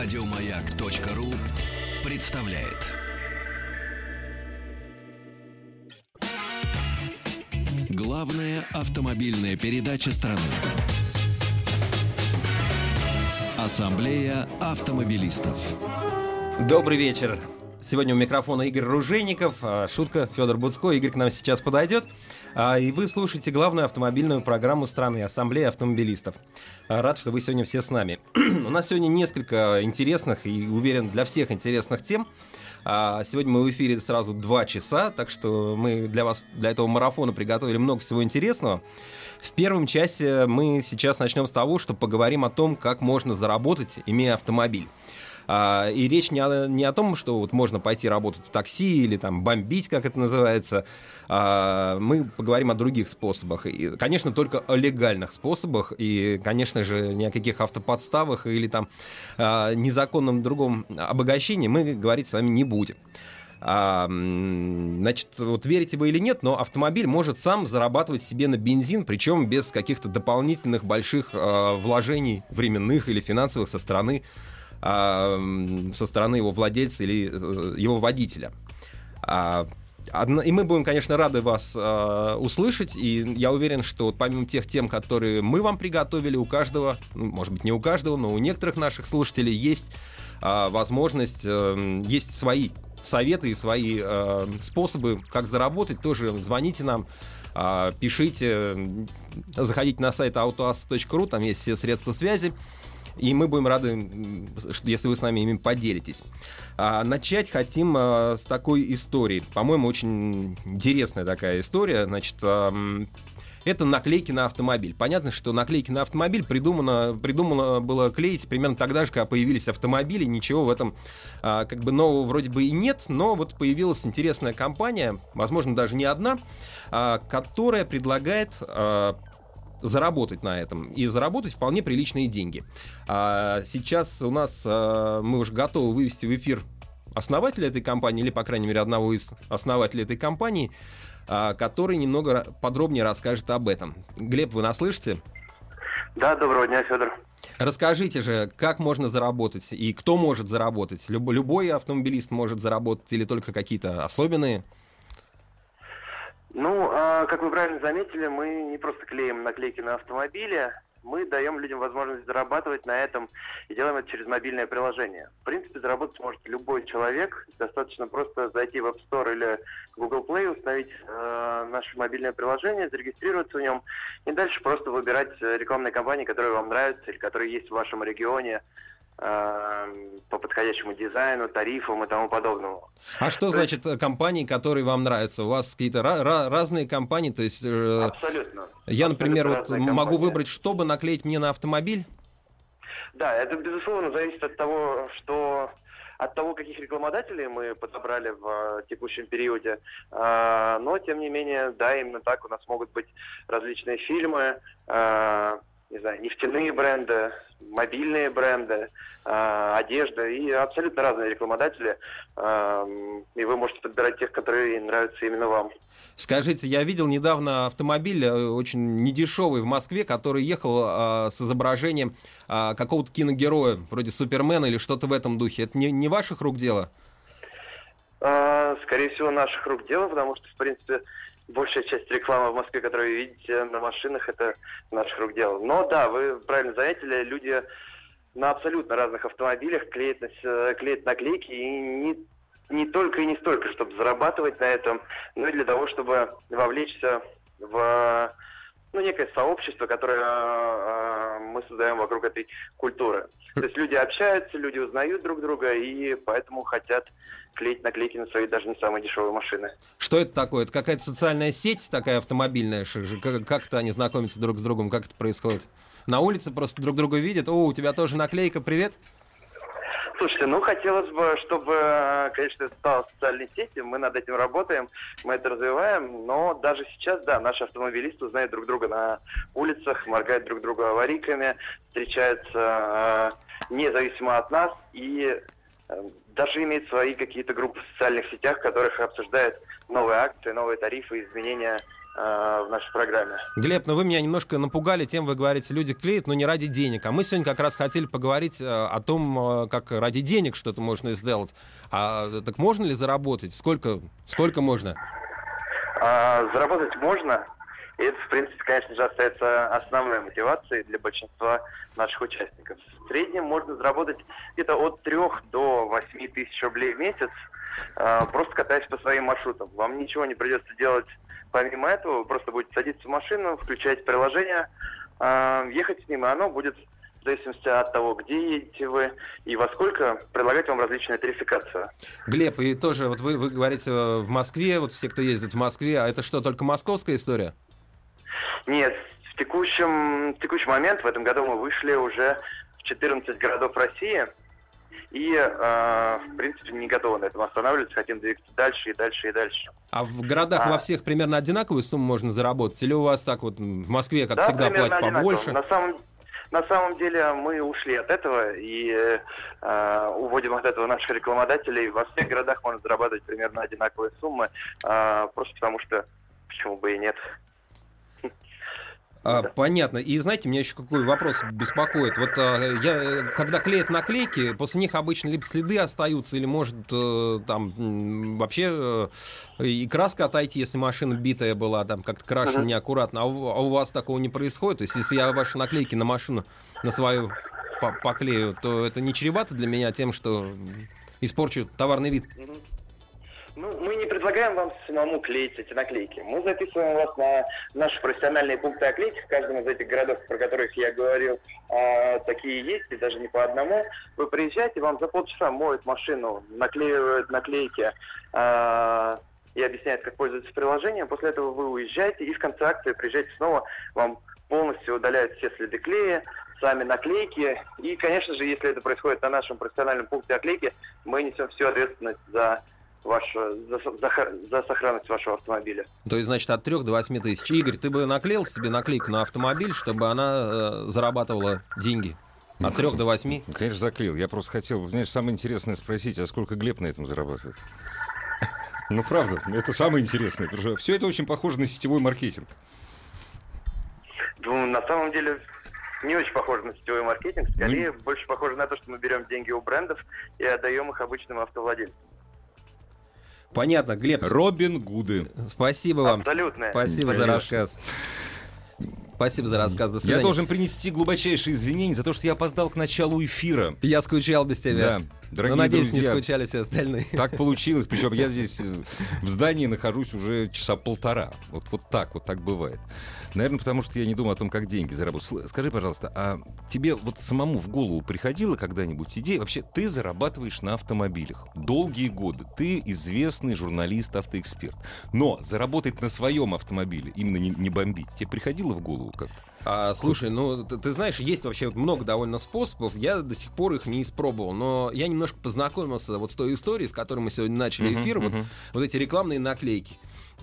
Радиомаяк.ру представляет. Главная автомобильная передача страны. Ассамблея автомобилистов. Добрый вечер. Сегодня у микрофона Игорь Ружейников. А, Шутка, Федор Буцко. Игорь к нам сейчас подойдет. А, И вы слушаете главную автомобильную программу страны Ассамблея автомобилистов. А, Рад, что вы сегодня все с нами. У нас сегодня несколько интересных и, уверен, для всех интересных тем. Сегодня мы в эфире сразу два часа, так что мы для вас, для этого марафона приготовили много всего интересного. В первом часе мы сейчас начнем с того, что поговорим о том, как можно заработать, имея автомобиль. А, И речь не о, не о том, что вот можно пойти работать в такси или там бомбить, как это называется. А, Мы поговорим о других способах. И, конечно, только о легальных способах. И, конечно же, ни о каких автоподставах или там а, незаконном другом обогащении мы говорить с вами не будем. А, значит, вот верите вы или нет, но автомобиль может сам зарабатывать себе на бензин, причем без каких-то дополнительных больших а, вложений временных или финансовых со стороны со стороны его владельца или э, его водителя. А, одна- И мы будем, конечно, рады вас а, услышать. И я уверен, что вот помимо тех тем, которые мы вам приготовили, у каждого, ну, может быть, не у каждого, но у некоторых наших слушателей есть а, возможность, э, есть свои советы и свои э, способы, как заработать. Тоже звоните нам, а, пишите, заходите на сайт autoas.ru, там есть все средства связи. И мы будем рады, если вы с нами ими поделитесь. А, начать хотим а, с такой истории. По-моему, очень интересная такая история. Значит, ам, это наклейки на автомобиль. Понятно, что наклейки на автомобиль придумано, придумано было клеить примерно тогда же, когда появились автомобили. Ничего в этом а, как бы нового вроде бы и нет, но вот появилась интересная компания, возможно, даже не одна, а, которая предлагает а, заработать на этом и заработать вполне приличные деньги. А, сейчас у нас а, мы уже готовы вывести в эфир основателя этой компании, или, по крайней мере, одного из основателей этой компании, а, который немного подробнее расскажет об этом. Глеб, вы нас слышите? Да, доброго дня, Федор. Расскажите же, как можно заработать и кто может заработать? Люб- любой автомобилист может заработать или только какие-то особенные? Ну, а, как вы правильно заметили, мы не просто клеим наклейки на автомобили, мы даем людям возможность зарабатывать на этом и делаем это через мобильное приложение. В принципе, заработать может любой человек. Достаточно просто зайти в App Store или Google Play, установить э, наше мобильное приложение, зарегистрироваться в нем и дальше просто выбирать э, рекламные кампании, которые вам нравятся или которые есть в вашем регионе по подходящему дизайну, тарифам и тому подобному. А что То значит э, компании, которые вам нравятся? У вас какие-то ра- разные компании, то есть э, Абсолютно. я, например, вот Абсолютно разные могу выбрать, чтобы наклеить мне на автомобиль. Да, это безусловно зависит от того, что от того, каких рекламодателей мы подобрали в э, текущем периоде. Но, тем не менее, да, именно так у нас могут быть различные фильмы, не знаю, нефтяные бренды, мобильные бренды, а, одежда и абсолютно разные рекламодатели. А, и вы можете подбирать тех, которые нравятся именно вам. Скажите, я видел недавно автомобиль э, очень недешевый в Москве, который ехал а, с изображением а, какого-то киногероя, вроде Супермена или что-то в этом духе. Это не, не ваших рук дело? А, Скорее всего, наших рук дело, потому что, в принципе, большая часть рекламы в Москве, которую вы видите на машинах, это наших рук дело. Но да, вы правильно заметили, люди на абсолютно разных автомобилях клеят, клеят наклейки и не, не только и не столько, чтобы зарабатывать на этом, но и для того, чтобы вовлечься в ну, некое сообщество, которое э, мы создаем вокруг этой культуры. То есть люди общаются, люди узнают друг друга и поэтому хотят клеить наклейки на свои даже не самые дешевые машины. Что это такое? Это какая-то социальная сеть такая автомобильная? Ш- ж- Как, как это они знакомятся друг с другом? Как это происходит? На улице просто друг друга видят? О, у тебя тоже наклейка, привет? Слушайте, ну хотелось бы, чтобы, э, конечно, это стало социальной сетью, мы над этим работаем, мы это развиваем, но даже сейчас, да, наши автомобилисты узнают друг друга на улицах, моргают друг друга аварийками, встречаются э, независимо от нас и э, даже имеют свои какие-то группы в социальных сетях, в которых обсуждают новые акции, новые тарифы, изменения в нашей программе. Глеб, ну вы меня немножко напугали тем, вы говорите, люди клеят, но не ради денег. А мы сегодня как раз хотели поговорить э, о том, э, как ради денег что-то можно сделать. А так можно ли заработать? Сколько, сколько можно? А, заработать можно, и это, в принципе, конечно же, остается основной мотивацией для большинства наших участников. В среднем можно заработать где-то от 3 до 8 тысяч рублей в месяц, просто катаясь по своим маршрутам. Вам ничего не придется делать помимо этого, вы просто будете садиться в машину, включать приложение, а, ехать с ним, и оно будет в зависимости от того, где едете вы и во сколько, предлагать вам различные тарификации. Глеб, и тоже, вот вы, вы говорите э, в Москве, вот все, кто ездит в Москве, а это что, только московская история? Нет, в текущем, в текущий момент, в этом году мы вышли уже в 14 городов России, и, э, в принципе, не готовы на этом останавливаться, хотим двигаться дальше и дальше и дальше. А в городах а... во всех примерно одинаковую сумму можно заработать? Или у вас так вот в Москве, как да, всегда, платят побольше? На самом, на самом деле мы ушли от этого и э, уводим от этого наших рекламодателей. Во всех городах можно зарабатывать примерно одинаковые суммы, э, просто потому что почему бы и нет. А, понятно. И знаете, меня еще какой вопрос беспокоит. Вот а, я, когда клеят наклейки, после них обычно либо следы остаются, или может э, там вообще э, и краска отойти, если машина битая была, там как-то крашена неаккуратно. А у, а у вас такого не происходит? То есть, если я ваши наклейки на машину, на свою поклею, то это не чревато для меня тем, что испорчу товарный вид? Ну, мы не предлагаем вам самому клеить эти наклейки. Мы записываем вас на наши профессиональные пункты оклейки в каждом из этих городов, про которых я говорил. А, такие есть, и даже не по одному. Вы приезжаете, вам за полчаса моют машину, наклеивают наклейки а, и объясняют, как пользоваться приложением. После этого вы уезжаете и в конце акции приезжаете снова, вам полностью удаляют все следы клея, сами наклейки. И, конечно же, если это происходит на нашем профессиональном пункте оклейки, мы несем всю ответственность за вашу, за, за, за сохранность вашего автомобиля. То есть, значит, от 3 до 8 тысяч. Игорь, ты бы наклеил себе наклейку на автомобиль, чтобы она э, зарабатывала деньги? От 3 до 8? Конечно, заклеил. Я просто хотел, знаешь, самое интересное спросить, а сколько Глеб на этом зарабатывает? Ну, правда, это самое интересное. Потому что все это очень похоже на сетевой маркетинг. Ну, на самом деле, не очень похоже на сетевой маркетинг. Скорее, ну... больше похоже на то, что мы берем деньги у брендов и отдаем их обычным автовладельцам. Понятно, Глеб. Робин Гуды. Спасибо вам. Абсолютно. Спасибо Конечно. за рассказ. Спасибо за рассказ. До свидания. Я должен принести глубочайшие извинения за то, что я опоздал к началу эфира. Я скучал без тебя. Да. Дорогие Но, надеюсь, друзья, не скучали все остальные. Так получилось. Причем я здесь э, в здании нахожусь уже часа полтора. Вот, вот так вот так бывает. Наверное, потому что я не думаю о том, как деньги заработать. Скажи, пожалуйста, а тебе вот самому в голову приходила когда-нибудь идея? Вообще, ты зарабатываешь на автомобилях долгие годы. Ты известный журналист, автоэксперт. Но заработать на своем автомобиле, именно не, не бомбить, тебе приходило в голову как-то? А, слушай, ну ты, ты знаешь, есть вообще много довольно способов. Я до сих пор их не испробовал, но я немножко познакомился вот с той историей, с которой мы сегодня начали эфир. Uh-huh, вот, uh-huh. вот эти рекламные наклейки.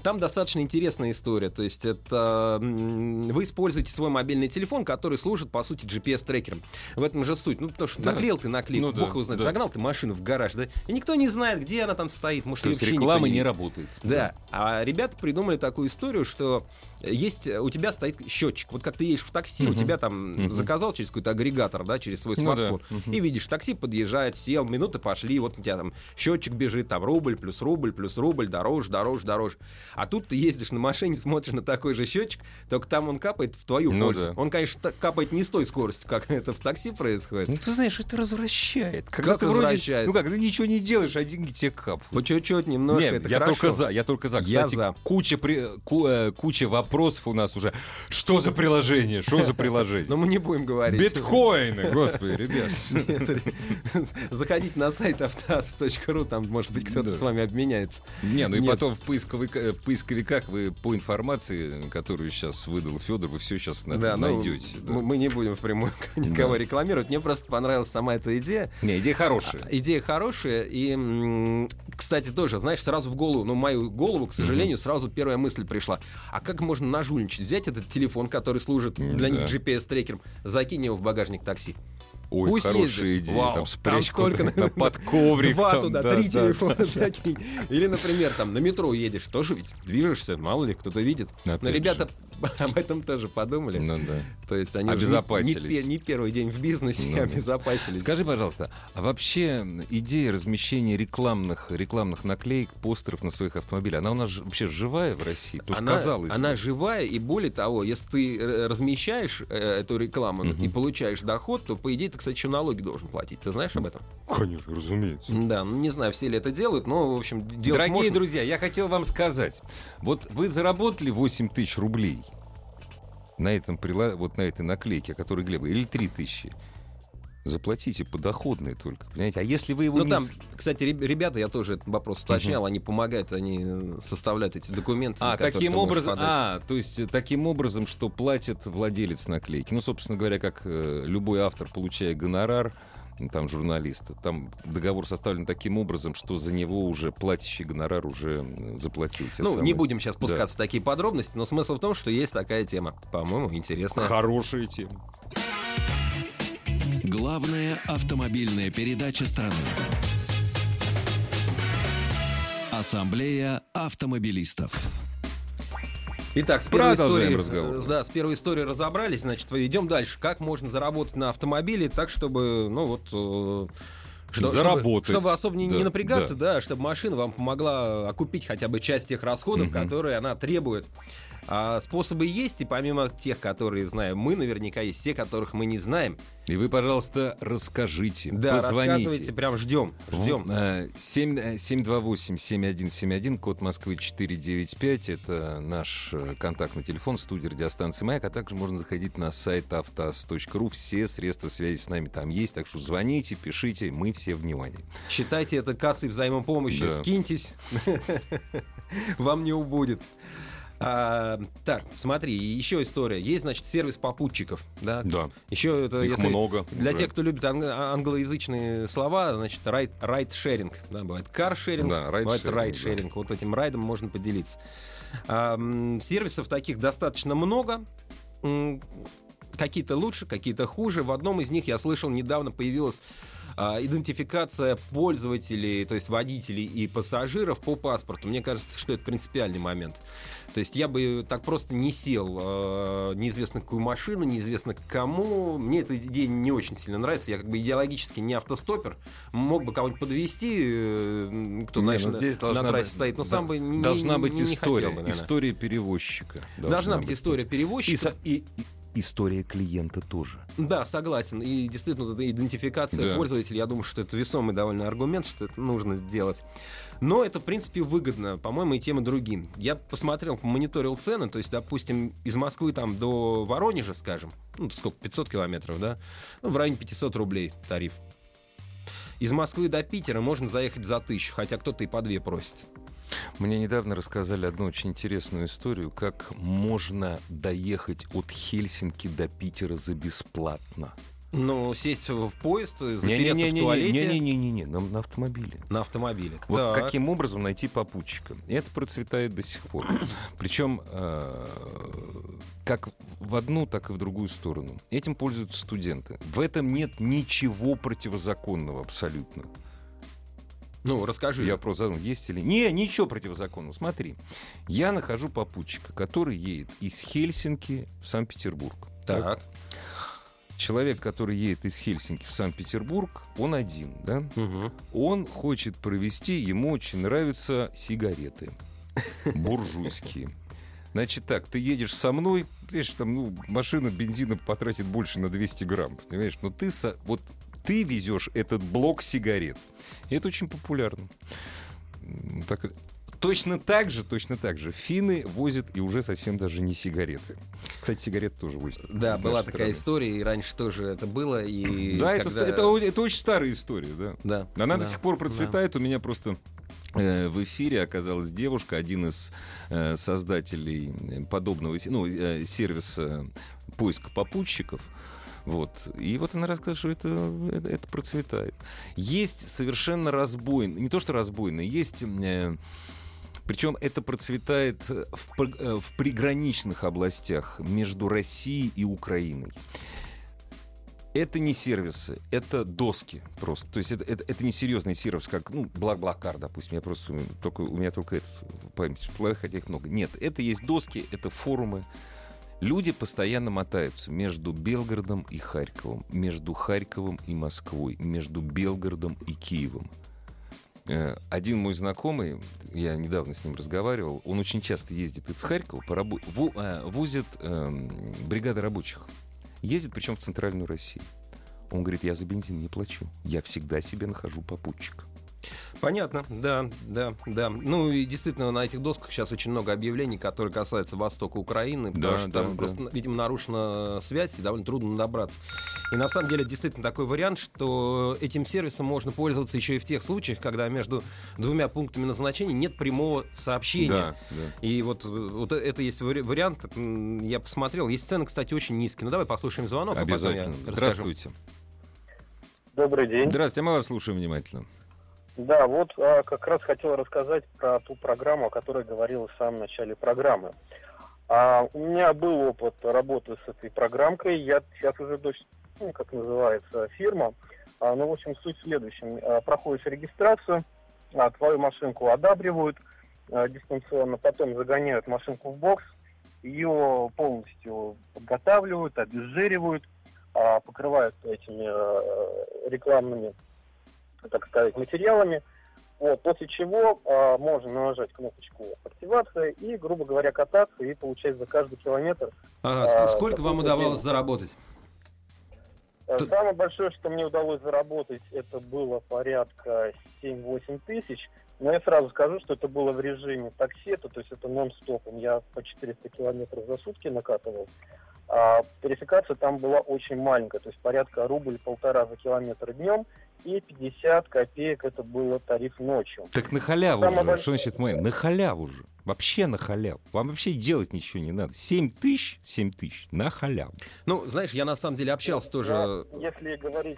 Там достаточно интересная история. То есть это вы используете свой мобильный телефон, который служит, по сути, GPS-трекером. В этом же суть. Ну, потому что да. наклеил ты наклейку, ну, бог да, его знает, да. загнал ты машину в гараж, да, и никто не знает, где она там стоит. Может, То есть реклама не... не работает. Да. да. А ребята придумали такую историю, что есть, у тебя стоит счетчик. Вот как ты едешь в такси, uh-huh. у тебя там uh-huh. заказал через какой-то агрегатор, да, через свой смартфон, ну, да. uh-huh. и видишь, такси подъезжает, сел, минуты пошли, вот у тебя там счетчик бежит, там рубль плюс рубль плюс рубль, дороже, дороже, дороже. А тут ты ездишь на машине, смотришь на такой же счетчик, только там он капает в твою ну, пользу. Да. Он, конечно, капает не с той скоростью, как это в такси происходит. Ну, ты знаешь, это развращает. Когда как ты возвращает? Вроде, ну как, ты ничего не делаешь, а деньги тебе капают. По чуть-чуть, немножко, Нет, это я хорошо. только за, я только за. Кстати, я за. Куча, при, ку, э, куча вопросов у нас уже. Что за приложение? Что за приложение? Но мы не будем говорить. Биткоины, господи, ребят. Заходите на сайт автоаз.ру, там, может быть, кто-то с вами обменяется. Не, ну и потом в поисковиках вы по информации, которую сейчас выдал Федор, вы все сейчас ну, найдете. Ну. Мы не будем впрямую никого да. рекламировать. Мне просто понравилась сама эта идея. Не, идея хорошая. А, идея хорошая. И, кстати, тоже, знаешь, сразу в голову, ну, мою голову, к сожалению, mm-hmm. сразу первая мысль пришла. А как можно нажульничать? Взять этот телефон, который служит для да. них GPS-трекером, закинь его в багажник такси. Ой, Пусть хорошая ездит. идея. Вау, там спрячь там столько куда-то под коврик. Два там, туда, да, три да, телефона да. закинь. Или, например, там на метро едешь, тоже ведь движешься, мало ли кто-то видит. Но Опять ребята об этом тоже подумали. Ну да. То есть они не- Обезопасились. не, пе- не первый день в бизнесе Ну обезопасились. Скажи, пожалуйста, а вообще идея размещения рекламных, рекламных наклеек, постеров на своих автомобилях, она у нас вообще живая в России? Потому она, казалось бы. она живая, и более того, если ты э, размещаешь э, эту рекламу Мгм. и получаешь доход, то, по идее, ты, кстати, еще налоги должен платить. Ты знаешь об этом? Конечно, разумеется. Да, ну, не знаю, все ли это делают, но, в общем, делать Дорогие можно. друзья, я хотел вам сказать, вот вы заработали 8 тысяч рублей на, этом, прила- вот на этой наклейке, о которой Глеба, или 3 тысячи. Заплатите подоходные только, понимаете? А если вы его Ну не там, кстати, реб- ребята, я тоже этот вопрос уточнял, они помогают, они э, составляют эти документы. А, таким образом, а, то есть э, таким образом, что платит владелец наклейки. Ну, собственно говоря, как э, любой автор, получая гонорар, там журналиста, там договор составлен таким образом, что за него уже платящий гонорар уже заплатил. Ну, самые- не будем сейчас Да. пускаться в такие подробности, но смысл в том, что есть такая тема. По-моему, интересная. Хорошая тема. Главная автомобильная передача страны. Ассамблея автомобилистов. Итак, с первой Продолжаем историей, разговор. э, Да, с первой историей разобрались, значит, идем дальше. Как можно заработать на автомобиле так, чтобы, ну вот... э, что- Заработать. Чтобы, чтобы особо не, не Да, напрягаться, да. чтобы машина вам помогла окупить хотя бы часть тех расходов, Мгм. которые она требует. А способы есть, и помимо тех, которые знаем мы, наверняка есть те, которых мы не знаем. И вы, пожалуйста, расскажите, Да, позвоните. рассказывайте, прям ждем, ждем. Э, 7, э, 728-7171, код Москвы 495. Это наш э, контактный телефон, студия радиостанции «Маяк», а также можно заходить на сайт автоаз.ру. Все средства связи с нами там есть, так что звоните, пишите, мы все внимание. Считайте это кассой взаимопомощи, Да. скиньтесь, вам не убудет. А, так, смотри, еще история. Есть, значит, сервис попутчиков, да? Да, Еще это, их если много. для уже. тех, кто любит ан- англоязычные слова, значит, ride, ride-sharing, да, бывает каршеринг, Да, бывает ride-sharing, ride-sharing. Вот этим ride ом можно поделиться. А, сервисов таких достаточно много. Какие-то лучше, какие-то хуже. В одном из них я слышал, недавно появилась а, идентификация пользователей, то есть водителей и пассажиров по паспорту. Мне кажется, что это принципиальный момент. То есть я бы так просто не сел э, неизвестно какую машину, неизвестно к кому. Мне эта идея не очень сильно нравится. Я как бы идеологически не автостопер. Мог бы кого-нибудь подвести, э, кто, Не, знаешь, ну на, здесь на должна трассе быть- стоит. Но да, сам бы не, должна не- быть не- не хотел история, бы, наверное. история перевозчика. Должна быть история И, перевозчика. и- и история клиента тоже. Да, согласен. И действительно, вот эта идентификация Да. пользователя, я думаю, что это весомый довольно аргумент, что это нужно сделать. Но это, в принципе, выгодно, по-моему, и тем, и другим. Я посмотрел, мониторил цены, то есть, допустим, из Москвы там до Воронежа, скажем, ну, сколько, 500 километров, да? Ну, в районе 500 рублей тариф. Из Москвы до Питера можно заехать за тысячу, хотя кто-то и по две просит. Мне недавно рассказали одну очень интересную историю, как можно доехать от Хельсинки до Питера за бесплатно. Ну, сесть в поезд, запереться в туалете Не-не-не, на, на автомобиле. на автомобиле. Вот Так. каким образом найти попутчика? Это процветает до сих пор. Причем э, как в одну, так и в другую сторону. Этим пользуются студенты. В этом нет ничего противозаконного абсолютно. Ну, расскажи. Я просто задумал, есть или... Не, ничего противозаконного. Смотри, я нахожу попутчика, который едет из Хельсинки в Санкт-Петербург. Так. Человек, который едет из Хельсинки в Санкт-Петербург, он один, да? Мгм. Он хочет провести, ему очень нравятся сигареты. Буржуйские. Значит так, ты едешь со мной, понимаешь, там, ну, машина бензина потратит больше на 200 грамм, понимаешь? Но ты, со- вот ты везешь этот блок сигарет. И это очень популярно. Так, точно так же, точно так же финны возят и уже совсем даже не сигареты. Кстати, сигареты тоже возят. Да, была такая страны. история, и раньше тоже это было. И Да, это, когда- это, это очень старая история, да. Да. Она да, до сих пор процветает. У меня просто э, в эфире оказалась девушка, один из э, создателей э, подобного ну, э, сервиса поиска попутчиков. Вот. И вот она рассказывает, что это, это, это процветает. Есть совершенно разбойный, не то что разбойный, есть... э, причем это процветает в, э, в приграничных областях между Россией и Украиной. Это не сервисы, это доски просто. То есть это, это, это не серьезный сервис, как ну, Блаблакар, допустим. Я просто только, у меня только этот память всплывает, хотя их много. Нет, это есть доски, это форумы. Люди постоянно мотаются между Белгородом и Харьковом, между Харьковом и Москвой, между Белгородом и Киевом. Э, один мой знакомый, я недавно с ним разговаривал, он очень часто ездит из Харькова, по рабо- в, э, возит э, бригады рабочих. Ездит, причем в центральную Россию. Он говорит, я за бензин не плачу. Я всегда себе нахожу попутчика. Понятно, да, да, да. Ну и действительно на этих досках сейчас очень много объявлений, которые касаются востока Украины, потому Да, что да, там да. просто, видимо, нарушена связь и довольно трудно добраться. И на самом деле действительно такой вариант, что этим сервисом можно пользоваться еще и в тех случаях, когда между двумя пунктами назначения нет прямого сообщения. Да, да. И вот, вот это есть вари- вариант, я посмотрел. Есть цены, кстати, очень низкие. Ну давай послушаем звонок, а потом я Обязательно. расскажу. Здравствуйте. Добрый день. Здравствуйте, мы вас слушаем внимательно. Да, вот а, как раз хотел рассказать про ту программу, о которой говорил в самом начале программы. А, у меня был опыт работы с этой программкой. Я сейчас уже дочь, ну, как называется, фирма. А, ну, в общем, суть в следующем. А, проходишь регистрацию, а, твою машинку одабривают а, дистанционно, потом загоняют машинку в бокс, ее полностью подготавливают, обезжиривают, а, покрывают этими а, рекламными так сказать, материалами. Вот, после чего а, можно нажать кнопочку активация и, грубо говоря, кататься и получать за каждый километр. Ага, ск- сколько вам удавалось деньги. заработать? Тут- Самое большое, что мне удалось заработать, это было порядка 7-8 тысяч. Но я сразу скажу, что это было в режиме таксета, то есть это нон-стопом. Я по 400 километров за сутки накатывал. А тарификация там была очень маленькая, то есть порядка рубль-полтора за километр днем и 50 копеек это было тариф ночью. Так на халяву Самое же. большое- Что значит мы? На халяву же. Вообще на халяву. Вам вообще делать ничего не надо. 7 тысяч, 7 тысяч на халяву. Ну, знаешь, я на самом деле общался тоже... Да, если говорить,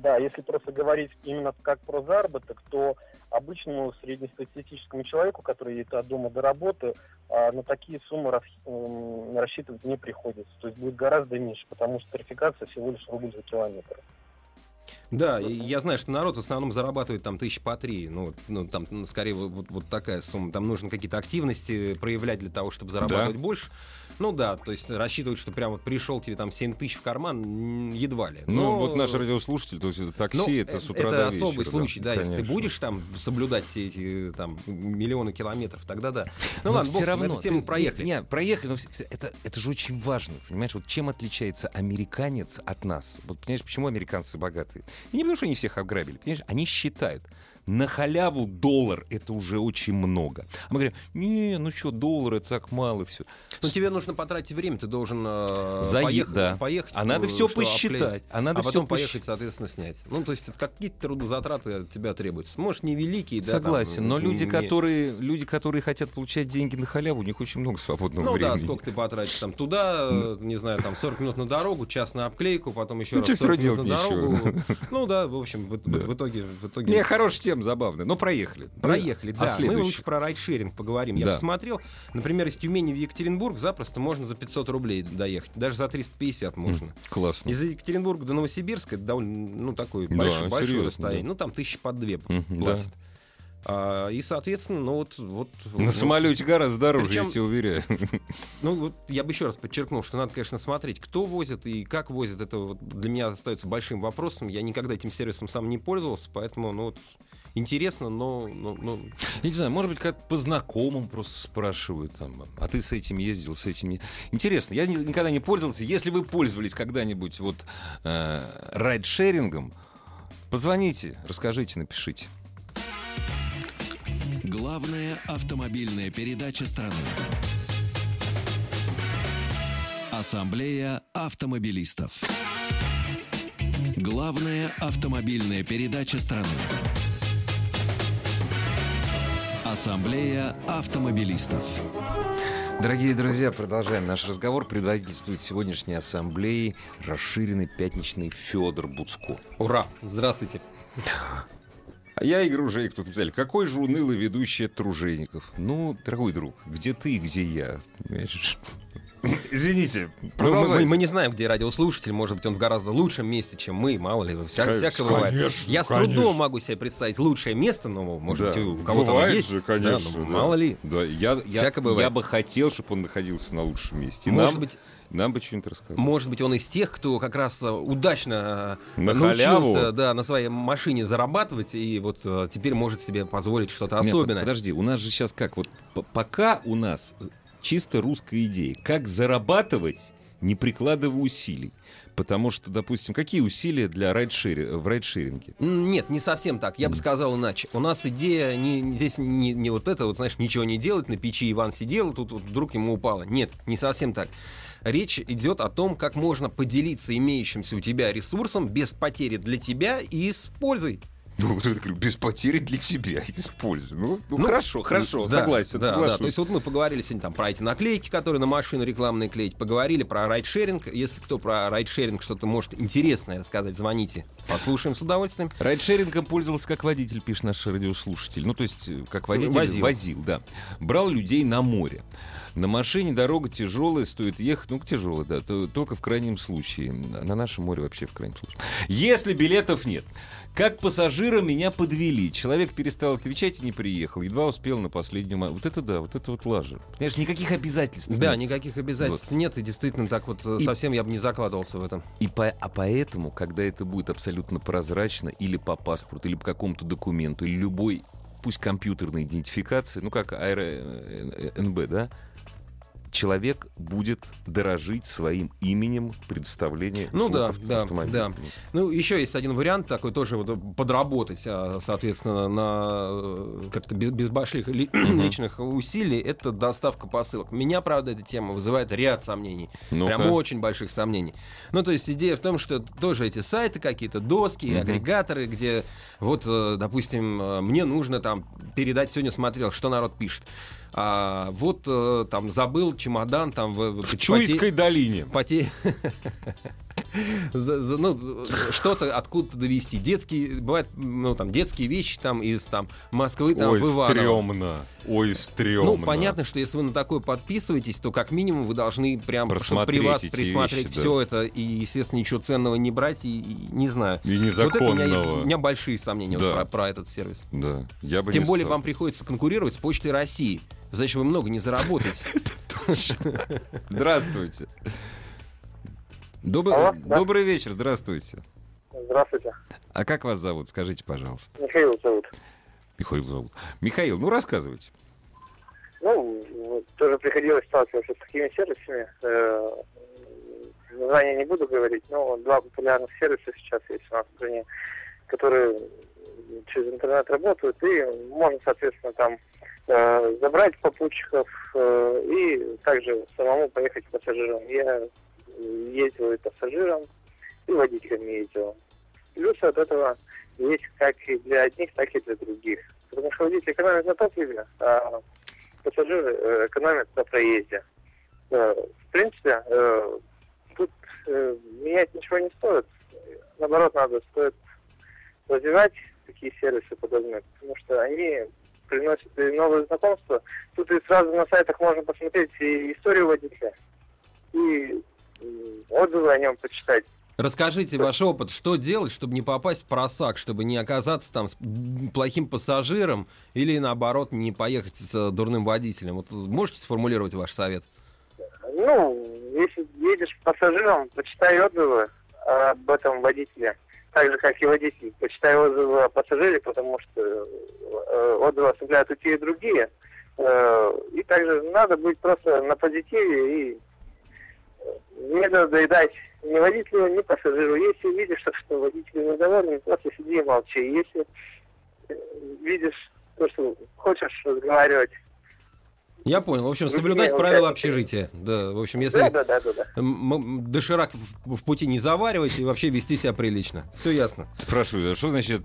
да, если просто говорить именно как про заработок, то обычному среднестатистическому человеку, который едет от дома до работы, а, на такие суммы рассчитывать не приходится. То есть будет гораздо меньше, потому что тарификация всего лишь рубль за километр. Да, и я знаю, что народ в основном зарабатывает там тысяч по три. Ну, ну там скорее вот, вот- вот такая сумма. Там нужно какие-то активности проявлять для того, чтобы зарабатывать больше. Ну да, то есть рассчитывать, что прям вот пришел тебе там 7 тысяч в карман, едва ли. Ну, Но- вот наш радиослушатель, то есть это такси, Ну, это э, с утра это до особый вечера, случай, да. Если ты конечно. будешь там соблюдать все эти там миллионы километров, тогда да. Ну Но ладно, все равно. эту тему ты- проехали. Не, не, проехали, но все- все- это, это же очень важно, понимаешь? Вот чем отличается американец от нас? Вот понимаешь, почему американцы богатые? И не потому, что они всех ограбили, понимаешь? Они считают, на халяву доллар это уже очень много. А мы говорим, не, ну что, доллар это так мало, все. Ну, тебе нужно потратить время, ты должен э, Заи- поехать, да. поехать. А надо э, что, посчитать. А надо а потом поехать, посчитать. соответственно, снять. Ну, то есть какие-то трудозатраты от тебя требуются. Может, невеликие, да. Согласен, там, но не- люди, не- которые, люди, которые хотят получать деньги на халяву, у них очень много свободного Ну времени. да, сколько ты потратишь там туда, не знаю, там 40 минут на дорогу, час на обклейку, потом еще Ну, раз тебе всё 40 минут на дорогу. Ну да, в общем, в итоге... В итоге... Не, хорошая тема, забавная. Но проехали. Проехали, А да. Мы следующий? лучше про райдшеринг поговорим. Я Да. посмотрел, например, из Тюмени в Екатеринбург запросто можно за 500 рублей доехать. Даже за 350 можно. Классно. Из Екатеринбурга до Новосибирска это довольно, ну, такое Да, большое, большое расстояние. да. Ну, там тысячи по две Мгм, платят. А, и, соответственно, ну вот... вот На вот- самолете гораздо дороже, Причем- я тебе уверяю. Ну, вот я бы еще раз подчеркнул, что надо, конечно, смотреть, кто возит и как возит. Это вот для меня остается большим вопросом. Я никогда этим сервисом сам не пользовался, поэтому, ну, вот, интересно, но... но- но- Я не знаю, может быть, как по знакомым просто спрашивают там, а ты с этим ездил, с этим не... Интересно, я ни- никогда не пользовался. Если вы пользовались когда-нибудь вот э, райдшерингом, позвоните, расскажите, напишите. Главная автомобильная передача страны. Ассамблея автомобилистов. Главная автомобильная передача страны. Ассамблея автомобилистов. Дорогие друзья, продолжаем наш разговор. Предводительствует сегодняшней ассамблеи расширенный пятничный Федор Буцко. Ура! Здравствуйте. А я Игорь Ружейник тут написали. Какой же унылый ведущий от Тружеников? Ну, дорогой друг, где ты, где я? Понимаешь? Извините, Мы, мы- продолжайте. мы не знаем, где радиослушатель, может быть, он в гораздо лучшем месте, чем мы, мало ли, вся, Конечно, всякое бывает. конечно, Я с конечно. трудом могу себе представить лучшее место, но, может, Да. у кого-то Бывает есть. же, да, конечно. ну, да. Мало ли. Да, я, я, бывает. я бы хотел, чтобы он находился на лучшем месте. И Может нам, быть, нам бы что-нибудь рассказать. Может быть, он из тех, кто как раз э, удачно э, На научился халяву? да, на своей машине зарабатывать и вот э, теперь может себе позволить что-то Нет, особенное. подожди, у нас же сейчас как? Вот пока у нас чисто русская идея. Как зарабатывать, не прикладывая усилий. Потому что, допустим, какие усилия для райдшери- в райдшеринге? Нет, не совсем так. Я бы сказал иначе. У нас идея не- здесь не, не вот это, вот, знаешь, ничего не делать, на печи Иван сидел, тут вот вдруг ему упало. Нет, не совсем так. Речь идет о том, как можно поделиться имеющимся у тебя ресурсом без потери для тебя и с пользой. Ну, без потери для себя используй. Ну, ну, Ну, хорошо, хорошо, Да, согласен, да, да. То есть вот мы поговорили сегодня там про эти наклейки, которые на машину рекламные клеить, поговорили про райдшеринг. Если кто про райдшеринг что-то может интересное рассказать, звоните. Послушаем с удовольствием. Райдшерингом пользовался как водитель, пишет наш радиослушатель. Ну, то есть, э, как водитель Возил. возил. да. Брал людей на море. На машине дорога тяжелая, стоит ехать, ну, тяжелая, да, то- только в крайнем случае. На нашем море вообще в крайнем случае. Если билетов нет. Как пассажира меня подвели. Человек перестал отвечать и не приехал. Едва успел на последнюю... Вот это да, вот это вот лажа. Понимаешь, никаких обязательств Да, нет. никаких обязательств нет, и действительно так вот э, И- совсем я бы не закладывался в этом. И по- а поэтому, когда это будет абсолютно прозрачно, или по паспорту, или по какому-то документу, или любой, пусть компьютерной идентификации, ну как АРНБ, да, человек будет дорожить своим именем предоставления Ну да, авто- да, автомобиля. да. Ну, еще есть один вариант такой тоже вот подработать, а, соответственно, на э, как-то без, без больших ли- личных усилий. Это доставка посылок. Меня, правда, эта тема вызывает ряд сомнений. Ну-ка. Прям очень больших сомнений. Ну, то есть идея в том, что тоже эти сайты какие-то, доски, Мгм. агрегаторы, где вот, э, допустим, э, мне нужно там передать, сегодня смотрел, что народ пишет. А, вот там забыл чемодан там в, В Чуйской долине. поте... За- за- ну, что-то откуда-то довести. Детские, бывают, ну, там, детские вещи там из там, Москвы там, Ой, в Иваново. стрёмно. Ой, стрёмно. Ну, понятно, что если вы на такое подписываетесь, то как минимум вы должны прям чтобы при вас присмотреть вещи, да. все это и, естественно, ничего ценного не брать и, и не знаю. И Вот это у меня, есть, незаконного. у меня большие сомнения вот Да. про, про этот сервис. Да, я бы Тем более стал. вам приходится конкурировать с Почтой России. Значит, вы много не заработаете. Здравствуйте. Добрый, вечер, здравствуйте. Здравствуйте. А как вас зовут? Скажите, пожалуйста. Михаил зовут. Михаил зовут. Михаил, ну рассказывайте. Ну, тоже приходилось сталкиваться с такими сервисами. Э, Названия не буду говорить, но два популярных сервиса сейчас есть у нас в стране, которые через интернет работают, и можно, соответственно, там забрать попутчиков э, и также самому поехать пассажирам. Я ездил и пассажиром, и водителем ездил. Плюсы от этого есть как и для одних, так и для других. Потому что водитель экономит на топливе, а пассажиры э, экономят на проезде. Э, В принципе, э, тут э, менять ничего не стоит. Наоборот, надо стоит развивать такие сервисы подобные, потому что они приносят и новые знакомства. Тут и сразу на сайтах можно посмотреть и историю водителя, и отзывы о нем почитать. Расскажите ваш опыт, что делать, чтобы не попасть в просак, чтобы не оказаться там с плохим пассажиром или наоборот не поехать с э, дурным водителем. Вот можете сформулировать ваш совет? Ну, если едешь пассажиром, почитай отзывы об этом водителе. Так же, как и водитель, почитай отзывы о пассажире, потому что э, отзывы оставляют и те, и другие. Э, и также надо быть просто на позитиве и э, не надоедать ни водителю, ни пассажиру. Если видишь, что, водитель недоволен, просто сиди и молчи. Если видишь то, что хочешь разговаривать, Я понял. В общем, соблюдать правила общежития. Да, в общем, если да, да, да, да, доширак в, в пути не заваривать и вообще вести себя прилично. Все ясно. Спрашиваю, а что значит,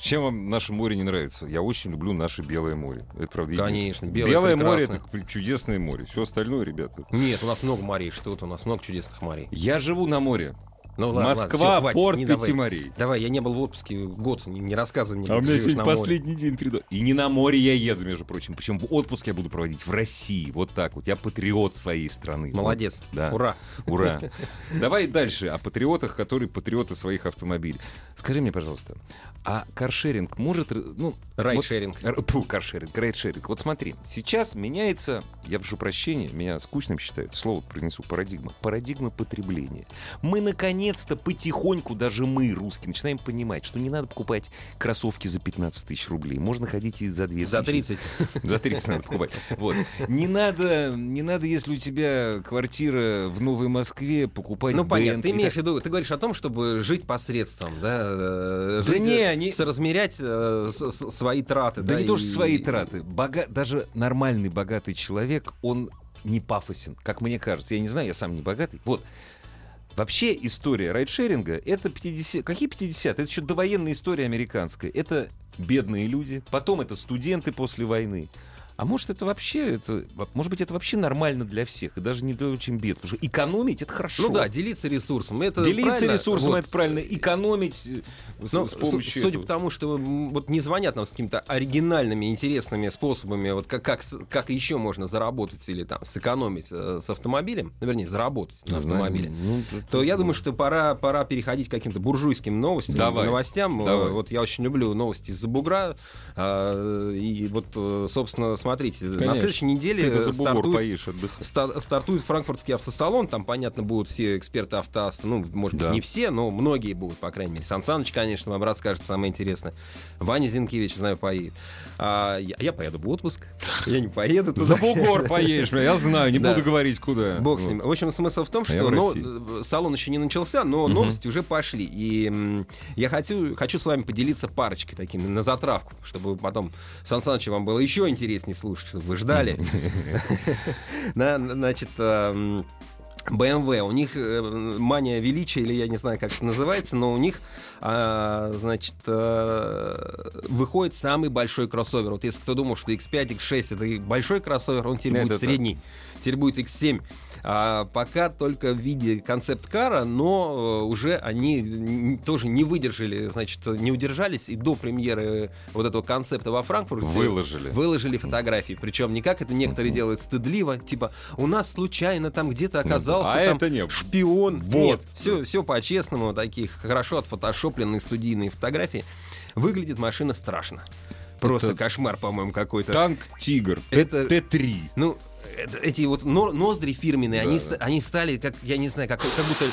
чем вам наше море не нравится? Я очень люблю наше Белое море. Это правда Конечно, единственное. белое море это чудесное море. Все остальное, ребята. Нет, у нас много морей. Что-то у нас много чудесных морей. Я живу на море. Ну ладно, ладно, Москва, всё, хватит, порт не пяти давай. я не был в отпуске год, не, не рассказывай мне. А у меня сегодня на море. последний день перед... И не на море я еду, между прочим. Причем отпуск я буду проводить в России. Вот так вот. Я патриот своей страны. Молодец. Вот, да. Ура. Ура. Давай дальше о патриотах, которые патриоты своих автомобилей. Скажи мне, пожалуйста, а каршеринг может... Ну, Райдшеринг. вот- Фу, каршеринг, райдшеринг. Вот смотри, сейчас меняется, я прошу прощения, меня скучным считают, слово принесу, парадигма. Парадигма потребления. Мы, наконец-то, потихоньку, даже мы, русские, начинаем понимать, что не надо покупать кроссовки за 15 тысяч рублей. Можно ходить и за 2 За 30. за 30 надо покупать. Вот. Не надо, не надо, если у тебя квартира в Новой Москве, покупать Ну, понятно. Ты имеешь в виду, ты говоришь о том, чтобы жить посредством, да? э, Да не, э, они- Соразмерять э, с- с- свои траты. Да, не то, что и- свои траты. Бога... Даже нормальный богатый человек, он не пафосен, как мне кажется. Я не знаю, я сам не богатый. Вот. Вообще история райдшеринга — это 50... Какие 50? Это еще довоенная история американская. Это бедные люди, потом это студенты после войны. А может, это вообще, это, может быть, это вообще нормально для всех, и даже не для очень бедных. Потому что экономить — это хорошо. Ну да, делиться ресурсом. Это Делиться правильно. ресурсом Вот. это правильно. Экономить э, с, Ну, с помощью. с- судя этого. по тому, что вот не звонят нам с какими-то оригинальными, интересными способами, вот как, как, с- как еще можно заработать или там сэкономить э, с автомобилем, ну, вернее, заработать на автомобиле, Ну, то я думаю, что пора, пора переходить к каким-то буржуйским новостям, Давай. новостям. Э, Давай. Вот я очень люблю новости из-за бугра. А, И вот, э, собственно, смотрите, на Конечно. следующей неделе стартует поешь. Ста- стартует франкфуртский автосалон, там, понятно, будут все эксперты автоасса, ну, может Да. быть, не все, но многие будут, по крайней мере. Сан Саныч, конечно, вам расскажет самое интересное. Ваня Зинкевич, знаю, поедет. А я, я поеду в отпуск, я не поеду туда. За бугор поедешь, я знаю, не буду говорить, куда. Бог с ним. В общем, смысл в том, А что России. э, салон еще не начался, но новости уже пошли. И я хочу, с вами поделиться парочкой такими на затравку, чтобы потом Сан Саныча вам было еще интереснее слушать, чтобы вы ждали. На- Значит, эм, BMW, у них э, мания величия, или я не знаю, как это называется, но у них, а, значит, э, выходит самый большой кроссовер. Вот если кто думал, что X5, X6 это большой кроссовер, он теперь будет средний. Теперь будет X7. А, пока только в виде концепт-кара, но э, уже они тоже не выдержали, значит, не удержались, и до премьеры вот этого концепта во Франкфурте Выложили. выложили фотографии. Причем не как это некоторые делают стыдливо, типа у нас случайно там где-то оказался А там это не- шпион. Вот. Нет, все, все по-честному, такие хорошо отфотошопленные студийные фотографии. Выглядит машина страшно. Просто Это- кошмар, по-моему, какой-то. Танк Тигр. Это- Т-3. Ну, эти вот но- ноздри фирменные, Да, они, да. они стали, как, я не знаю, как, как будто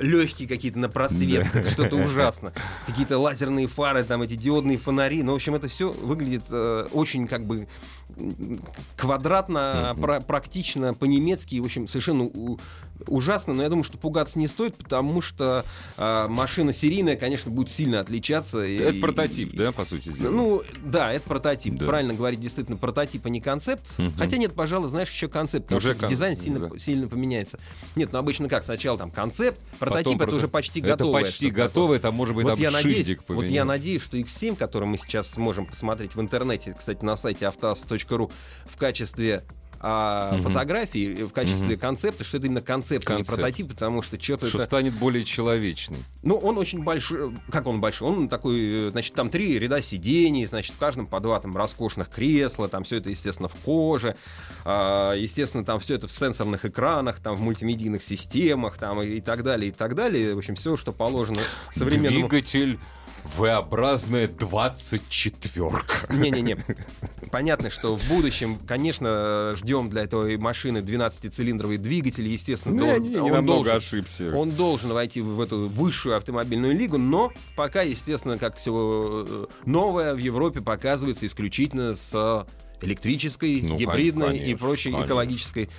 легкие какие-то на просвет. Это что-то ужасно. Какие-то лазерные фары, там эти диодные фонари. Ну, в общем, это все выглядит э, очень как бы квадратно, пра- практично, по-немецки. В общем, совершенно у- ужасно. Но я думаю, что пугаться не стоит, потому что э, машина серийная, конечно, будет сильно отличаться. и- Это прототип, да, по сути дела? ну, да, это прототип. Да. Правильно говорить, действительно, прототип, а не концепт. Мгм. Хотя нет, пожалуй, знаешь, еще концепт. Потому Уже что кон- дизайн сильно, да. сильно поменяется. Нет, ну обычно как? Сначала там концепт, прототип Потом это прото- уже почти Это готовое. почти готовое, там может быть вот там я, надеюсь, вот я надеюсь, что X7, который мы сейчас можем посмотреть в интернете, кстати, на сайте автоаз.ру в качестве а, Мгм. фотографии, в качестве Мгм. концепта, что это именно концепт, а не Концепт. прототип, потому что что-то Что это... станет более человечным. Ну, он очень большой. Как он большой? Он такой, э, значит, там три ряда сидений, значит, в каждом по два там роскошных кресла, там все это, естественно, в коже, а, естественно, там все это в сенсорных экранах, там в мультимедийных системах, там и, и так далее, и так далее. В общем, все, что положено современному... Двигатель V-образная 24-ка. Не-не-не. Понятно, что в будущем, конечно, ждем для этой машины 12-цилиндровый двигатель, естественно, я не, не он намного должен- ошибся. Он должен войти в эту высшую автомобильную лигу, но пока, естественно, как все новое в Европе показывается исключительно с электрической, Ну, гибридной и конечно, прочей конечно. экологической.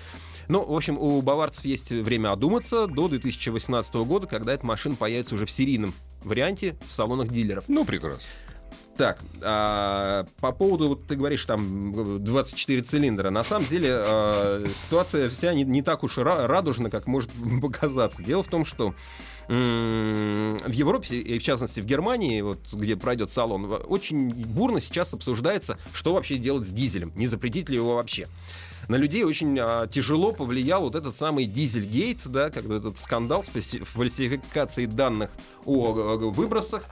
Ну, в общем, у баварцев есть время одуматься до 2018 года, когда эта машина появится уже в серийном варианте в салонах дилеров. Ну, прекрасно. Так, а, по поводу, вот ты говоришь, там 24 цилиндра. На самом деле а, ситуация вся не, не так уж радужна, как может показаться. Дело в том, что в Европе, и в частности в Германии, вот, где пройдет салон, очень бурно сейчас обсуждается, что вообще делать с дизелем, не запретить ли его вообще. На людей очень а, тяжело повлиял вот этот самый Дизельгейт, да, когда этот скандал с фальсификацией данных о, выбросах.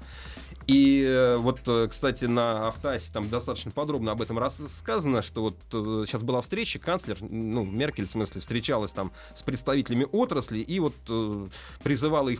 И э, вот, э, кстати, на Автоасе там достаточно подробно об этом рассказано, что вот э, сейчас была встреча, канцлер, ну, Меркель, в смысле, встречалась там с представителями отрасли и вот призывала их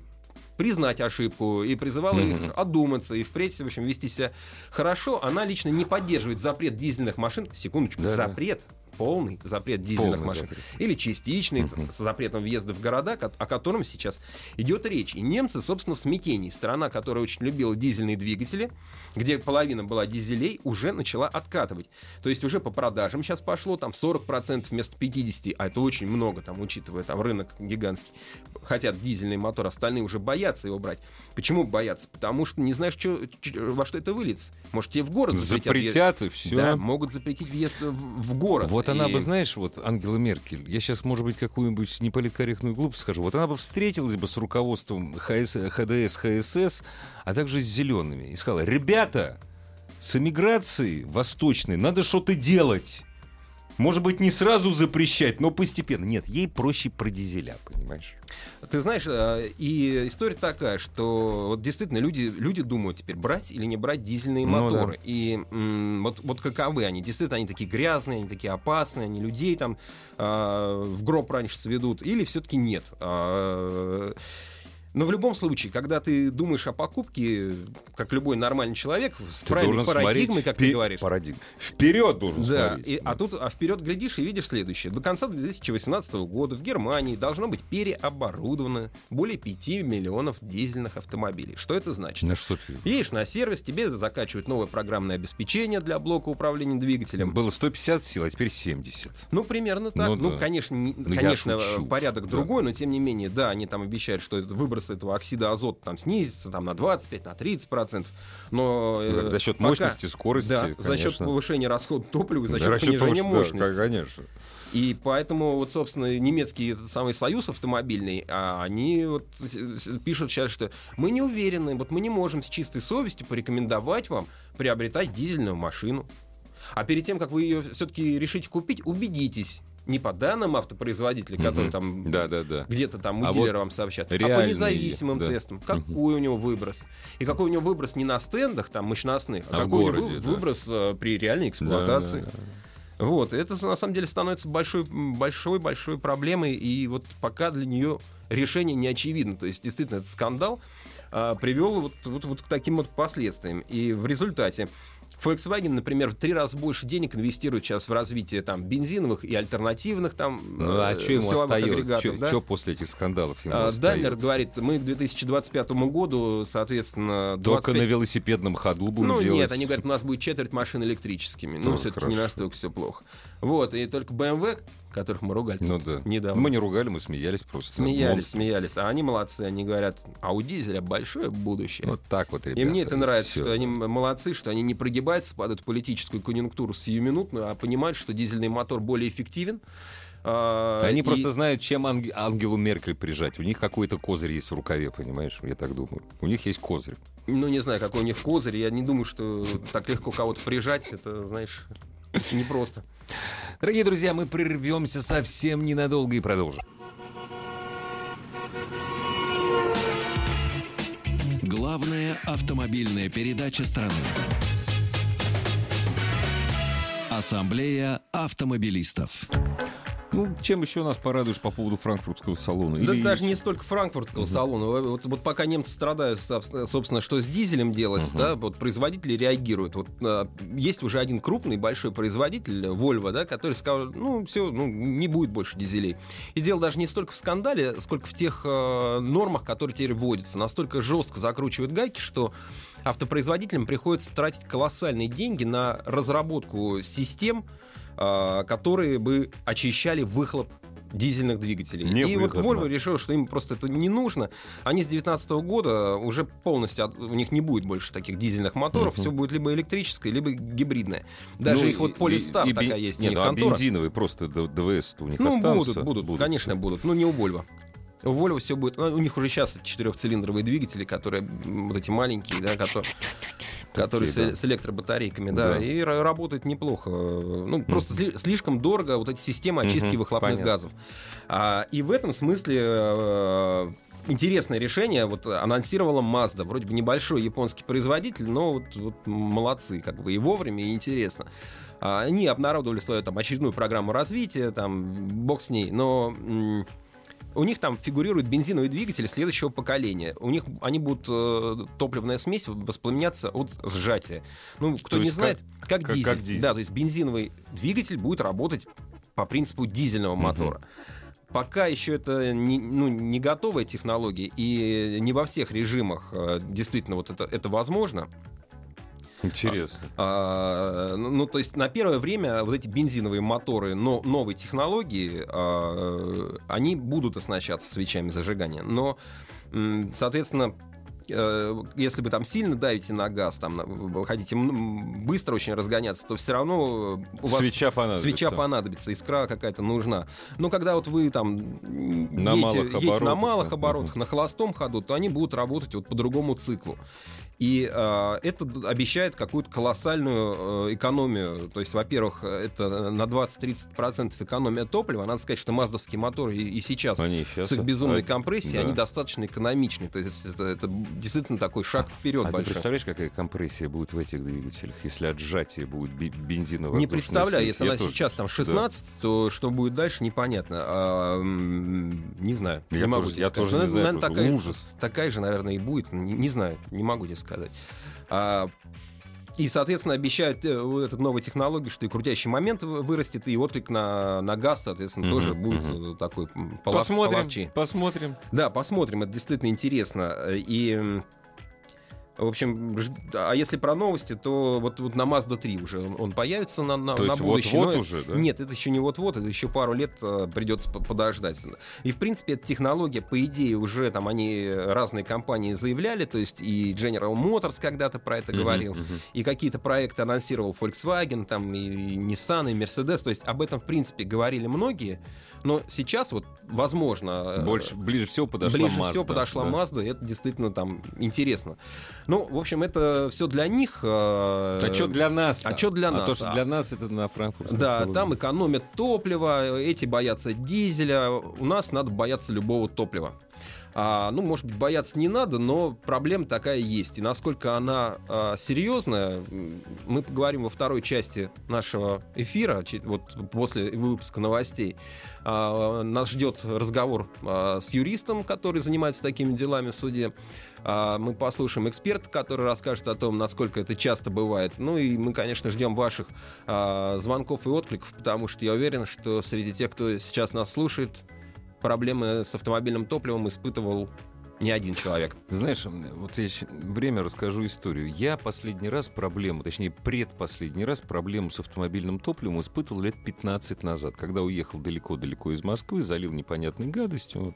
признать ошибку и призывала их одуматься и впредь, в общем, вести себя хорошо. Она лично не поддерживает запрет дизельных машин. Секундочку, да, запрет полный запрет дизельных полный машин. Запрет. Или частичный uh-huh. с запретом въезда в города, о котором сейчас идет речь. И немцы, собственно, в смятении. Страна, которая очень любила дизельные двигатели, где половина была дизелей, уже начала откатывать. То есть уже по продажам сейчас пошло там 40% вместо 50%, а это очень много, там, учитывая там рынок гигантский. Хотят дизельный мотор, остальные уже боятся его брать. Почему боятся? Потому что не знаешь, что, во что это выльется. Может, тебе в город запретят. Запретят и все. Да, могут запретить въезд в, в город. Вот вот она бы, знаешь, вот Ангела Меркель, я сейчас, может быть, какую-нибудь неполиткорректную глупость скажу, вот она бы встретилась бы с руководством ХС, ХДС, ХСС, а также с зелеными, и сказала, ребята, с эмиграцией восточной надо что-то делать. Может быть, не сразу запрещать, но постепенно. Нет, ей проще про дизеля, понимаешь? Ты знаешь, э, и история такая, что вот действительно люди, люди думают теперь, брать или не брать дизельные ну, моторы. Да. И м, вот, вот каковы они? Действительно, они такие грязные, они такие опасные, они людей там э, в гроб раньше сведут, или все-таки нет? Э, но в любом случае, когда ты думаешь о покупке, как любой нормальный человек, с ты правильной парадигмой, как ты говоришь. Парадигм. Вперед должен да, смотреть. И, а тут а вперед глядишь и видишь следующее. До конца 2018 года в Германии должно быть переоборудовано более 5 миллионов дизельных автомобилей. Что это значит? На что ты? Едешь на сервис, тебе закачивают новое программное обеспечение для блока управления двигателем. Было 150 сил, а теперь 70. Ну, примерно так. Ну, ну да. конечно, не, ну, конечно порядок да. другой, но тем не менее, да, они там обещают, что это выброс выброс этого оксида азота там снизится там, на 25, на 30 процентов. Но э, за счет пока, мощности, скорости, да, конечно. за счет повышения расхода топлива, за счет да, понижения мощности. Да, конечно. И поэтому вот, собственно, немецкий этот самый союз автомобильный, а они вот э, пишут сейчас, что мы не уверены, вот мы не можем с чистой совестью порекомендовать вам приобретать дизельную машину. А перед тем, как вы ее все-таки решите купить, убедитесь, не по данным автопроизводителя, который там да, да, да. где-то там у а дилера вот вам сообщат, а по независимым да. тестам, какой у него выброс. И какой у него выброс не на стендах там мощностных, а, а какой городе, у него да. выброс а, при реальной эксплуатации. Да, да, да. Вот, это на самом деле становится большой, большой, большой проблемой, и вот пока для нее решение не очевидно. То есть, действительно, этот скандал а, привел вот, вот, вот к таким вот последствиям. И в результате Volkswagen, например, в три раза больше денег инвестирует сейчас в развитие там бензиновых и альтернативных там ну, а э, что ему остается? Что, да? после этих скандалов ему а, Даймлер говорит, мы к 2025 году, соответственно... 25... Только на велосипедном ходу будем ну, делать. Ну нет, они говорят, у нас будет четверть машин электрическими. Ну, ну все-таки не настолько все плохо. Вот, и только BMW, которых мы ругали ну, да. недавно. Мы не ругали, мы смеялись просто. Смеялись, Монстр. смеялись. А они молодцы, они говорят, а у дизеля большое будущее. Вот так вот, ребята. И мне это нравится, все. что они молодцы, что они не прогибаются под эту политическую конъюнктуру сиюминутную, а понимают, что дизельный мотор более эффективен. А, они и... просто знают, чем Анг... Ангелу Меркель прижать. У них какой-то козырь есть в рукаве, понимаешь? Я так думаю. У них есть козырь. Ну, не знаю, какой у них козырь. Я не думаю, что так легко кого-то прижать. Это, знаешь, непросто. Дорогие друзья, мы прервемся совсем ненадолго и продолжим. Главная автомобильная передача страны. Ассамблея автомобилистов. Ну, чем еще нас порадуешь по поводу франкфуртского салона? Да Или... даже не столько франкфуртского uh-huh. салона. Вот, вот пока немцы страдают, собственно, что с дизелем делать, uh-huh. да, вот производители реагируют. Вот а, есть уже один крупный большой производитель, Volvo, да, который сказал, ну, все, ну, не будет больше дизелей. И дело даже не столько в скандале, сколько в тех э, нормах, которые теперь вводятся. Настолько жестко закручивают гайки, что автопроизводителям приходится тратить колоссальные деньги на разработку систем, которые бы очищали выхлоп дизельных двигателей. Не и выхлопно. вот Volvo решил, что им просто это не нужно. Они с 2019 года уже полностью, у них не будет больше таких дизельных моторов, uh-huh. все будет либо электрическое, либо гибридное. Даже ну, их вот Polestar и, такая и, есть. Нет, ну, а бензиновые просто ДВС у них ну, останутся? будут, будут, будут, конечно будут. Ну, не у Volvo. У Volvo все будет... Ну, у них уже сейчас четырехцилиндровые двигатели, которые вот эти маленькие, да, которые... который Такие, с, с электробатарейками, да, Да. и ра- работает неплохо. Ну, просто сли- слишком дорого вот эти системы очистки Мгм, выхлопных понятно. газов. А, и в этом смысле э, интересное решение вот анонсировала Mazda. Вроде бы небольшой японский производитель, но вот, вот молодцы, как бы и вовремя, и интересно. А, Они обнародовали свою там очередную программу развития, там, бог с ней, но у них там фигурирует бензиновый двигатель следующего поколения. У них они будут э, топливная смесь воспламеняться от сжатия. Ну, кто То не знает, как, как- дизель. как дизель. Да, то есть бензиновый двигатель будет работать по принципу дизельного мотора. Пока еще это не, ну, не готовая технология, и не во всех режимах э, действительно вот это, это возможно. Интересно. А, ну, ну, то есть на первое время вот эти бензиновые моторы но, новой технологии, а, они будут оснащаться свечами зажигания. Но, соответственно, э, если вы там сильно давите на газ, там на- хотите быстро очень разгоняться, то все равно у вас Свеча понадобится. свеча понадобится, искра какая-то нужна. Но когда вот вы там На едете, малых едете на оборотах, малых да. оборотах, на холостом ходу, то они будут работать вот по другому циклу. И э, это обещает какую-то колоссальную э, экономию. То есть, во-первых, это на 20-30% экономия топлива. Надо сказать, что маздовские моторы и, и сейчас Они сейчас... с их безумной а, компрессией, да. они достаточно экономичны. То есть это, это действительно такой шаг вперед А ты большой. представляешь, какая компрессия будет в этих двигателях, если от сжатия будет бензиновая Не представляю, если она тоже. сейчас там 16, то что будет дальше, непонятно. А, не знаю. Я не могу тоже- тебе я сказать. тоже не знаю, наверное, такая, ужас. такая же, наверное, и будет. Не, не знаю, не могу тебе сказать. А, и, соответственно, обещают э, вот эту новую технологию, что и крутящий момент вы- вырастет, и отклик на, на газ, соответственно, Мгм, тоже будет э, такой м, поло- Посмотрим, посмотрим. Да, посмотрим, это действительно интересно. И, м, в общем, ж- а если про новости, то вот, вот на Mazda 3 уже он, он появится на, на, То на есть будущее. вот-вот уже, да? Нет, это еще не вот-вот, это еще пару лет э, придется по- подождать. И, в принципе, эта технология, по идее, уже там они, разные компании заявляли, то есть и General Motors когда-то про это Мгм, говорил, мгм. и какие-то проекты анонсировал Volkswagen, там и, и Nissan, и Mercedes, то есть об этом, в принципе, говорили многие, но сейчас вот, возможно... э, Больше, ближе всего подошла Ближе Mazda, всего подошла да? Mazda, и это действительно там интересно. Ну, в общем, это все для них. э, А что для нас? А чё для А нас? то, что А- для нас это на Франкфуртском Да, салоне. там экономят топливо, эти боятся дизеля, у нас надо бояться любого топлива. А, ну, может быть, бояться не надо, но проблема такая есть. И насколько она а, серьезная, мы поговорим во второй части нашего эфира, вот после выпуска новостей. А, нас ждет разговор а, с юристом, который занимается такими делами в суде. А, мы послушаем эксперта, который расскажет о том, насколько это часто бывает. Ну и мы, конечно, ждем ваших а, звонков и откликов, потому что я уверен, что среди тех, кто сейчас нас слушает, проблемы с автомобильным топливом испытывал не один человек. Знаешь, вот я время расскажу историю. Я последний раз проблему, точнее, предпоследний раз проблему с автомобильным топливом испытывал лет 15 назад, когда уехал далеко-далеко из Москвы, залил непонятной гадостью.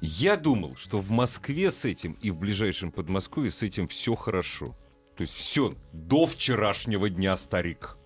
Я думал, что в Москве с этим и в ближайшем Подмосковье с этим все хорошо. То есть все до вчерашнего дня, старик.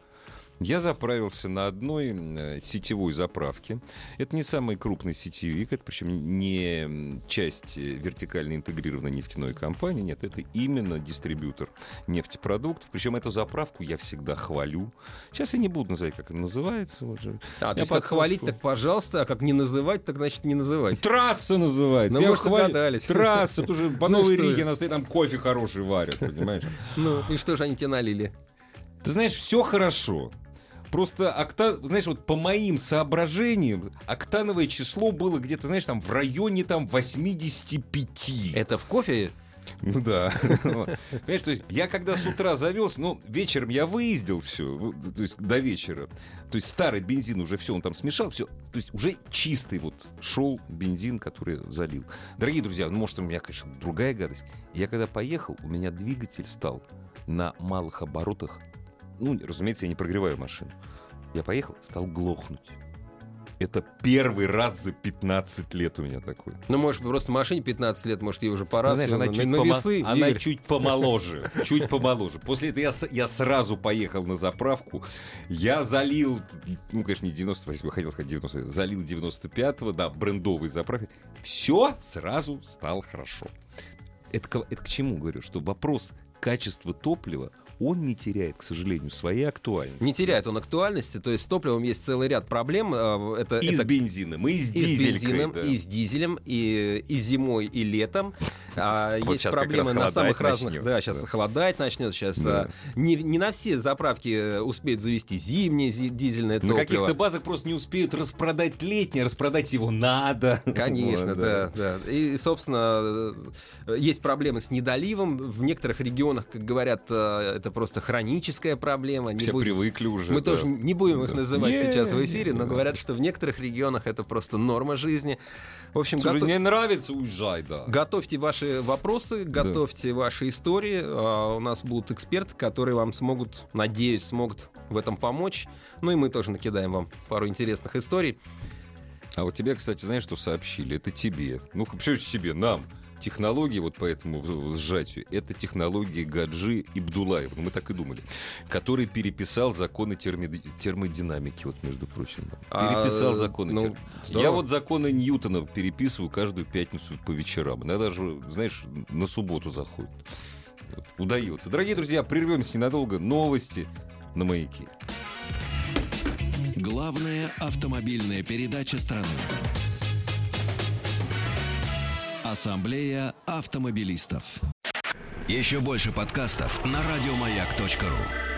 Я заправился на одной э, сетевой заправке. Это не самый крупный сетевик, это причем не часть э, вертикально интегрированной нефтяной компании, нет, это именно дистрибьютор нефтепродуктов. Причем эту заправку я всегда хвалю. Сейчас я не буду называть, как она называется. Вот же. А, то есть как хвалить, так пожалуйста, а как не называть, так значит не называть. Трасса называется. Ну, Я хвалю. Трасса, по Ну, Новой что Риге я. на там кофе хороший варят, понимаешь? Ну, и что же они тебе налили? Ты знаешь, все хорошо. Просто окта... знаешь, вот по моим соображениям, октановое число было где-то, знаешь, там в районе там 85. Это в кофе? Ну да. Понимаешь, то есть я когда с утра завелся, ну, вечером я выездил все, то есть до вечера. То есть старый бензин уже все, он там смешал, все. То есть уже чистый вот шел бензин, который залил. Дорогие друзья, ну, может, у меня, конечно, другая гадость. Я когда поехал, у меня двигатель стал на малых оборотах. Ну, разумеется, я не прогреваю машину. Я поехал, стал глохнуть. Это первый раз за 15 лет у меня такой. Ну, может, просто машине 15 лет, может, ей уже пора. Ну, знаешь, она, на, чуть, на помо- весы. она Игорь. чуть помоложе. Чуть помоложе. После этого я, я сразу поехал на заправку. Я залил, ну, конечно, не 98, хотел сказать 90, залил 95-го, да, брендовый заправки. Все сразу стало хорошо. Это, к- это к чему говорю? Что вопрос качество топлива он не теряет, к сожалению, своей актуальности. Не теряет он актуальности, то есть с топливом есть целый ряд проблем. э, Это, И это с бензином, и с и с бензином, да. и с дизелем, и, и зимой, и летом. А, Вот есть проблемы на самых разных. начнет, Да, сейчас да. холодать начнет. Сейчас Да. а, не, не на все заправки э, успеют завести зимнее зи- дизельное На топливо. каких-то базах просто не успеют распродать летнее, распродать его надо. Конечно, Вот, да, да. И, собственно, э, есть проблемы с недоливом. В некоторых регионах, как говорят, э, это просто хроническая проблема. Не Все будем- привыкли уже. Мы да. тоже не будем их Да. называть Не, сейчас в не, эфире, но да. говорят, что в некоторых регионах это просто норма жизни. В общем, Слушай, гото- не нравится, уезжай, да. Готовьте ваши вопросы, готовьте ваши истории. А, У нас будут эксперты, которые вам смогут, надеюсь, смогут в этом помочь. Ну и мы тоже накидаем вам пару интересных историй. А вот тебе, кстати, знаешь, что сообщили? Это тебе. Ну, это тебе? Нам. Технологии вот по этому сжатию, это технологии Гаджи и Бдулаева, ну, мы так и думали, который переписал законы терми- термодинамики, вот, между прочим. А, Переписал законы. ну, тер- здорово. Я вот законы Ньютона переписываю каждую пятницу по вечерам. Иногда же, знаешь, на субботу заходит. Вот, Удается. Дорогие друзья, прервемся ненадолго. Новости на маяке. Главная автомобильная передача страны. Ассамблея автомобилистов. Еще больше подкастов на радиомаяк.ру.